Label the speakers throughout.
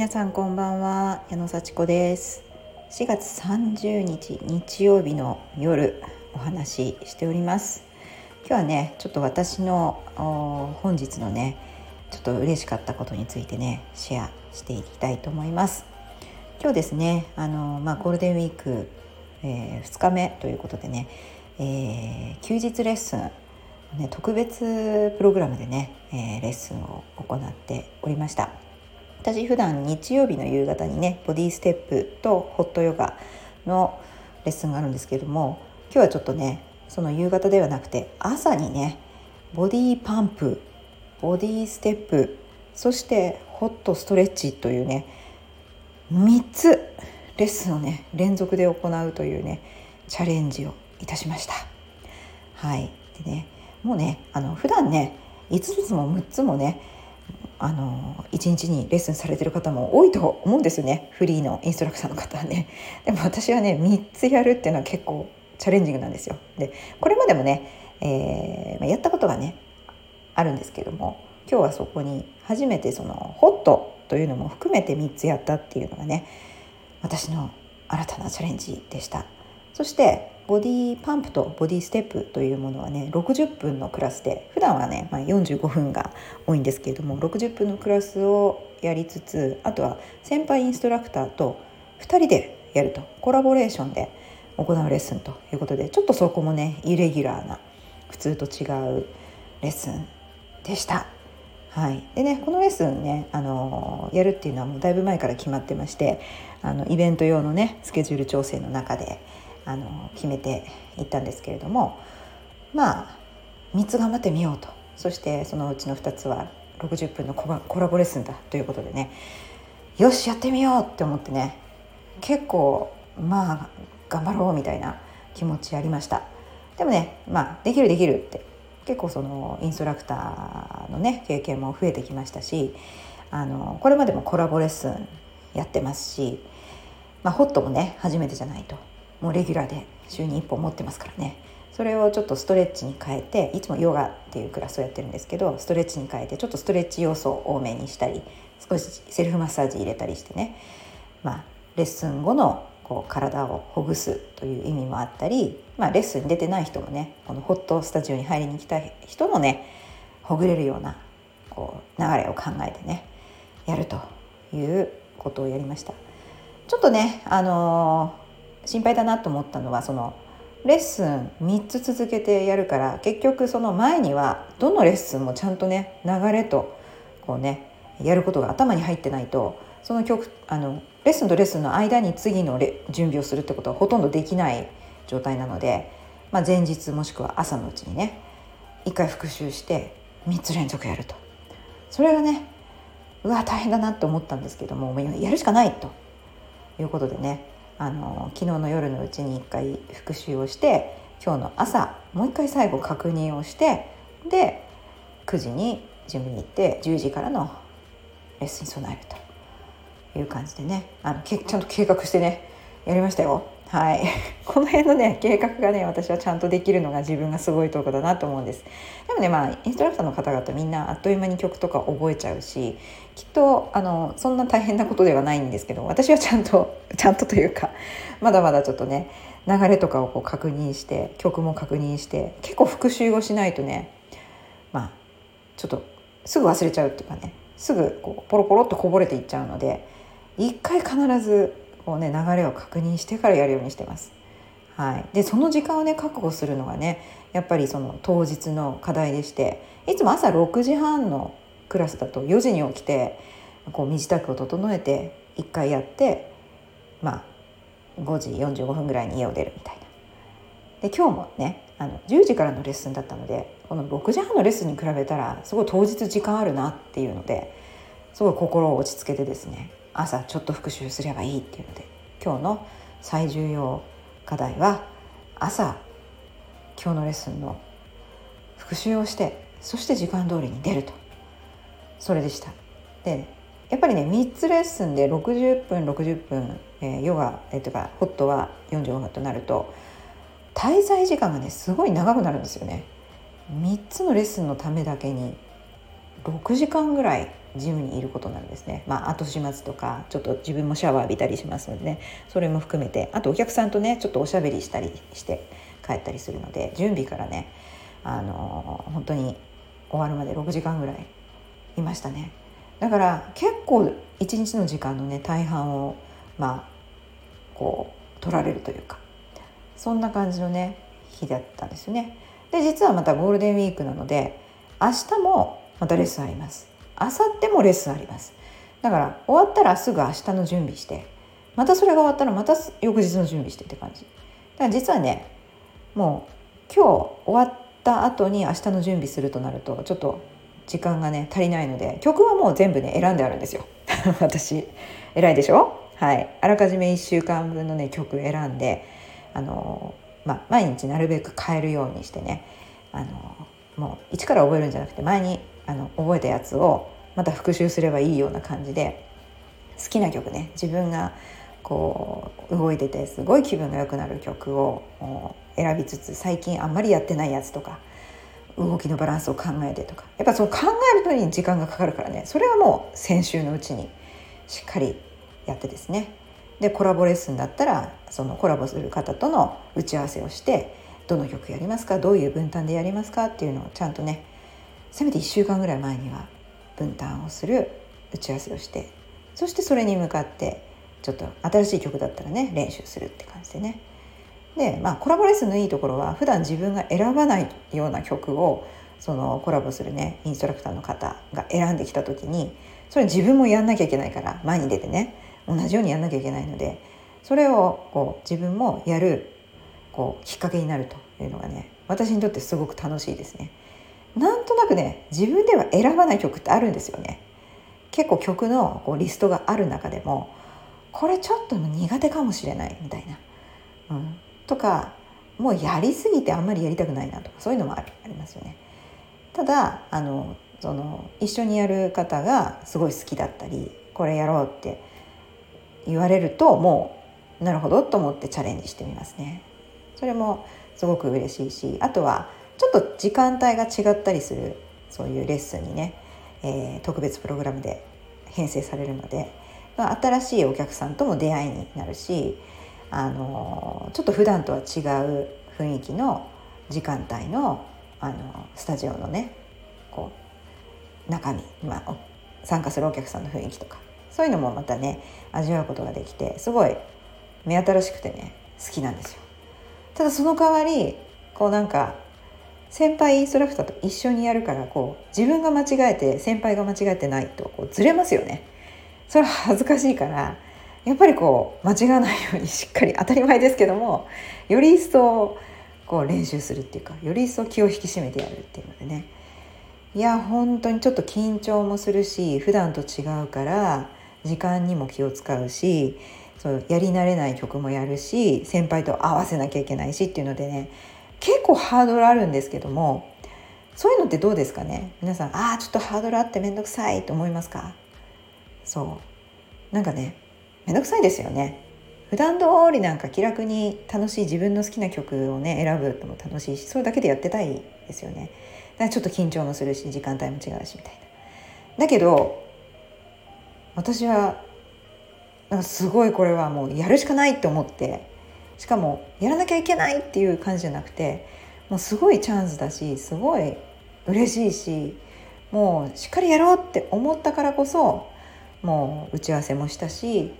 Speaker 1: 皆さんこんばんは矢野幸子です。4月30日日曜日の夜お話ししております。今日はねちょっと私の本日のねちょっと嬉しかったことについてねシェアしていきたいと思います。今日ですねあのまあゴールデンウィーク、えー、2日目ということでね、えー、休日レッスンね、特別プログラムでね、えー、レッスンを行っておりました。私普段日曜日の夕方にねボディステップとホットヨガのレッスンがあるんですけれども今日はちょっとねその夕方ではなくて朝にねボディパンプボディステップそしてホットストレッチというね3つレッスンをね連続で行うというねチャレンジをいたしました。はいでねもうねあの普段ね5つも6つもねあの1日にレッスンされてる方も多いと思うんですよね。フリーのインストラクターの方はね。でも私はね3つやるっていうのは結構チャレンジングなんですよ。でこれまでもね、えー、やったことがねあるんですけども今日はそこに初めてそのホットというのも含めて3つやったっていうのがね私の新たなチャレンジでした。そしてボディパンプとボディステップというものはね60分のクラスで普段はね、まあ、45分が多いんですけれども60分のクラスをやりつつあとは先輩インストラクターと2人でやるとコラボレーションで行うレッスンということでちょっとそこもねイレギュラーな普通と違うレッスンでした。はい、でねこのレッスンね、あのやるっていうのはもうだいぶ前から決まってましてあのイベント用のねスケジュール調整の中であの決めていったんですけれどもまあ3つ頑張ってみようと。そしてそのうちの2つは60分のコラボレッスンだということでね。よしやってみようって思ってね。結構まあ頑張ろうみたいな気持ちありました。でもねまあできるできるって。結構そのインストラクターのね経験も増えてきましたしあのこれまでもコラボレッスンやってますし、まあ、ホットもね初めてじゃないと。もうレギュラーで週に1本持ってますからねそれをちょっとストレッチに変えていつもヨガっていうクラスをやってるんですけどストレッチに変えてちょっとストレッチ要素を多めにしたり少しセルフマッサージ入れたりしてねまあレッスン後のこう体をほぐすという意味もあったり、まあ、レッスンに出てない人もねこのホットスタジオに入りに来た人のねほぐれるようなこう流れを考えてねやるということをやりました。ちょっとね、あの心配だなと思ったのはそのレッスン3つ続けてやるから結局その前にはどのレッスンもちゃんとね流れとこうねやることが頭に入ってないとその曲あのレッスンとレッスンの間に次の準備をするってことはほとんどできない状態なので、まあ、前日もしくは朝のうちにね一回復習して3つ連続やると。それがねうわ大変だなって思ったんですけどもやるしかないということでねあの昨日の夜のうちに1回復習をして今日の朝もう1回最後確認をしてで9時にジムに行って10時からのレッスンに備えるという感じでねあのけちゃんと計画してねやりましたよ。はい、この辺のね計画がね私はちゃんとできるのが自分がすごいとこだなと思うんです。でもねまあインストラクターの方々みんなあっという間に曲とか覚えちゃうしきっとあのそんな大変なことではないんですけど私はちゃんとちゃんとというかまだまだちょっとね流れとかをこう確認して曲も確認して結構復習をしないとねまあちょっとすぐ忘れちゃうっていうかねすぐこうポロポロっとこぼれていっちゃうので一回必ずこうね流れを確認してからやるようにしてます。はい、でその時間をね確保するのがねやっぱりその当日の課題でしていつも朝6時半のクラスだと4時に起きてこう身支度を整えて1回やってまあ5時45分ぐらいに家を出るみたいな。で今日もねあの10時からのレッスンだったのでこの6時半のレッスンに比べたらすごい当日時間あるなっていうのですごい心を落ち着けてですね朝ちょっと復習すればいいっていうので今日の最重要課題は朝今日のレッスンの復習をしてそして時間通りに出ると。それでした。でやっぱりね3つレッスンで60分60分、えー、ヨガ、えー、とかホットは45分となると滞在時間がねすごい長くなるんですよね。3つのレッスンのためだけに6時間ぐらいジムにいることなんですね、まあ、後始末とかちょっと自分もシャワー浴びたりしますので、ね、それも含めて。あとお客さんとねちょっとおしゃべりしたりして帰ったりするので準備からねあの本当に終わるまで6時間ぐらいいましたね。だから結構一日の時間のね大半をまあこう取られるというか。そんな感じのね日だったんですよね。で実はまたゴールデンウィークなので明日もまたレッスンあります。明後日もレッスンあります。だから終わったらすぐ明日の準備してまたそれが終わったらまた翌日の準備してって感じ。だから実はねもう今日終わった後に明日の準備するとなるとちょっと時間がね足りないので曲はもう全部ね選んであるんですよ。私偉いでしょ？はい。あらかじめ1週間分のね曲選んであのまあ、毎日なるべく変えるようにしてねあのもう一から覚えるんじゃなくて前にあの覚えたやつをまた復習すればいいような感じで好きな曲ね。自分がこう動いててすごい気分が良くなる曲を選びつつ最近あんまりやってないやつとか動きのバランスを考えてとか。やっぱその考えるのに時間がかかるからね。それはもう先週のうちにしっかりやってですね。でコラボレッスンだったらそのコラボする方との打ち合わせをしてどの曲やりますか？どういう分担でやりますか？っていうのをちゃんとねせめて1週間ぐらい前には分担をする打ち合わせをしてそしてそれに向かってちょっと新しい曲だったらね練習するって感じでねでまあコラボレッスンのいいところは普段自分が選ばないような曲をそのコラボするねインストラクターの方が選んできた時にそれ自分もやんなきゃいけないから前に出てね同じようにやんなきゃいけないのでそれをこう自分もやるこうきっかけになるというのがね私にとってすごく楽しいですね。なんとなくね自分では選ばない曲ってあるんですよね。結構曲のこうリストがある中でもこれちょっと苦手かもしれないみたいな、うん、とかもうやりすぎてあんまりやりたくないなとかそういうのもありますよね。ただあのその一緒にやる方がすごい好きだったりこれやろうって言われるともうなるほどと思ってチャレンジしてみますね。それもすごく嬉しいしあとはちょっと時間帯が違ったりするそういうレッスンにね、えー、特別プログラムで編成されるので新しいお客さんとも出会いになるしあのちょっと普段とは違う雰囲気の時間帯のあのスタジオのねこう中身、まあ、参加するお客さんの雰囲気とかそういうのもまたね味わうことができてすごい目新しくてね好きなんですよ。ただその代わりこうなんか先輩インストラクターと一緒にやるからこう自分が間違えて先輩が間違えてないとこうずれますよね。それは恥ずかしいからやっぱりこう間違わないようにしっかり当たり前ですけどもより一層こう練習するっていうかより一層気を引き締めてやるっていうのでねいや本当にちょっと緊張もするし普段と違うから時間にも気を使うしそうやり慣れない曲もやるし先輩と合わせなきゃいけないしっていうのでね結構ハードルあるんですけどもそういうのってどうですかね？皆さんああちょっとハードルあって面倒くさいと思いますか？そう。なんかね面倒くさいですよね。普段通りなんか気楽に楽しい自分の好きな曲をね選ぶのも楽しいしそれだけでやってたいですよね。だからちょっと緊張もするし時間帯も違うしみたいな。だけど私はなんかすごいこれはもうやるしかないって思ってしかもやらなきゃいけないっていう感じじゃなくてもうすごいチャンスだしすごい嬉しいしもうしっかりやろうって思ったからこそもう打ち合わせもしたし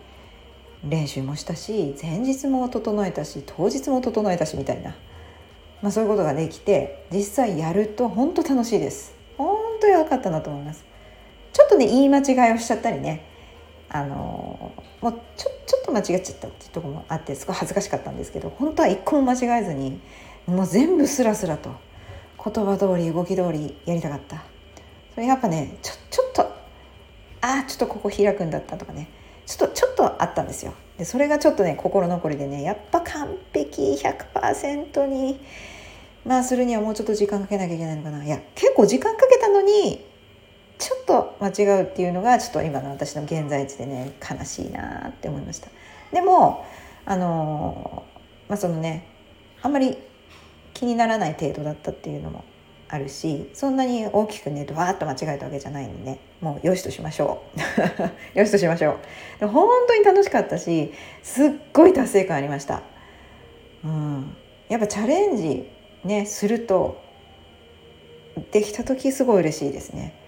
Speaker 1: 練習もしたし前日も整えたし当日も整えたしみたいな、まあ、そういうことができて実際やると本当楽しいです。本当良かったなと思います。ちょっとね言い間違いをしちゃったりねあのもうちょちょっと間違っちゃったっていうとこもあってすごい恥ずかしかったんですけど本当は一個も間違えずにもう全部スラスラと言葉通り動き通りやりたかった。それやっぱねちょちょっとああちょっとここ開くんだったとかね。ちょっとちょっとあったんですよ。でそれがちょっとね心残りでねやっぱ完璧100%にまあするにはもうちょっと時間かけなきゃいけないのかな。いや結構時間かけたのにちょっと間違うっていうのがちょっと今の私の現在地でね悲しいなって思いました。でもあのまあそのねあんまり気にならない程度だったっていうのもあるしそんなに大きくねドワーッと間違えたわけじゃないんでねもうよしとしましょう。よしとしましょう。で本当に楽しかったしすっごい達成感ありました、うん、やっぱチャレンジねするとできた時すごい嬉しいですね。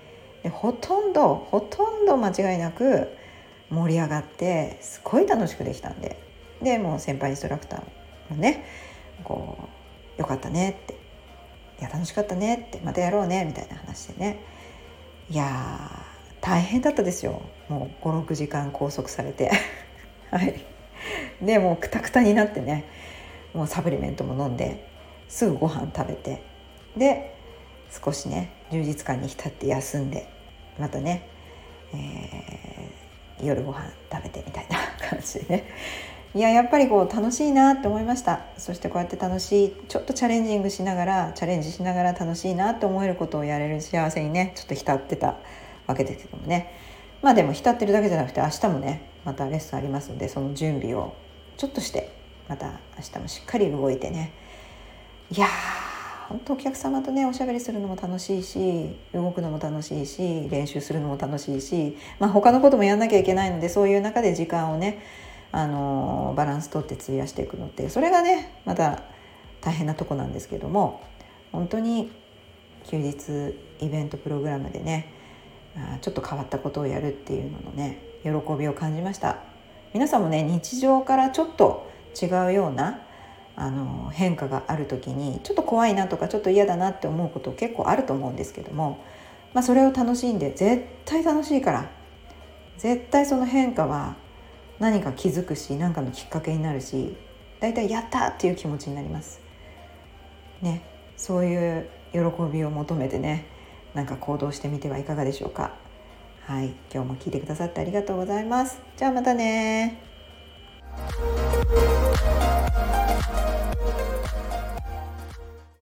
Speaker 1: でほとんどほとんど間違いなく盛り上がってすごい楽しくできたんで。でもう先輩インストラクターもねこうよかったねって。いや楽しかったねってまたやろうねみたいな話でね。いや大変だったですよ。もう56時間拘束されて。はい。でもうくたくたになってねもうサプリメントも飲んですぐご飯食べて。で少しね充実感に浸って休んでまたね、えー、夜ご飯食べてみたいな感じで。ね いややっぱりこう楽しいなって思いました。そしてこうやって楽しいちょっとチャレンジングしながらチャレンジしながら楽しいなって思えることをやれる幸せにねちょっと浸ってたわけですけどもね。まあでも浸ってるだけじゃなくて明日もねまたレッスンありますのでその準備をちょっとしてまた明日もしっかり動いてね。いやー本当お客様とねおしゃべりするのも楽しいし動くのも楽しいし練習するのも楽しいし、まあ、他のこともやんなきゃいけないのでそういう中で時間をねあのバランスとって費やしていくのってそれがねまた大変なとこなんですけども本当に休日イベントプログラムでねちょっと変わったことをやるっていうののね喜びを感じました。皆さんもね日常からちょっと違うようなあの変化がある時にちょっと怖いなとかちょっと嫌だなって思うこと結構あると思うんですけども、まあ、それを楽しんで絶対楽しいから絶対その変化は何か気づくし何かのきっかけになるし大体やったっていう気持ちになります。ね、そういう喜びを求めてねなんか行動してみてはいかがでしょうか。はい、今日も聞いてくださってありがとうございます。じゃあまたね Thank you.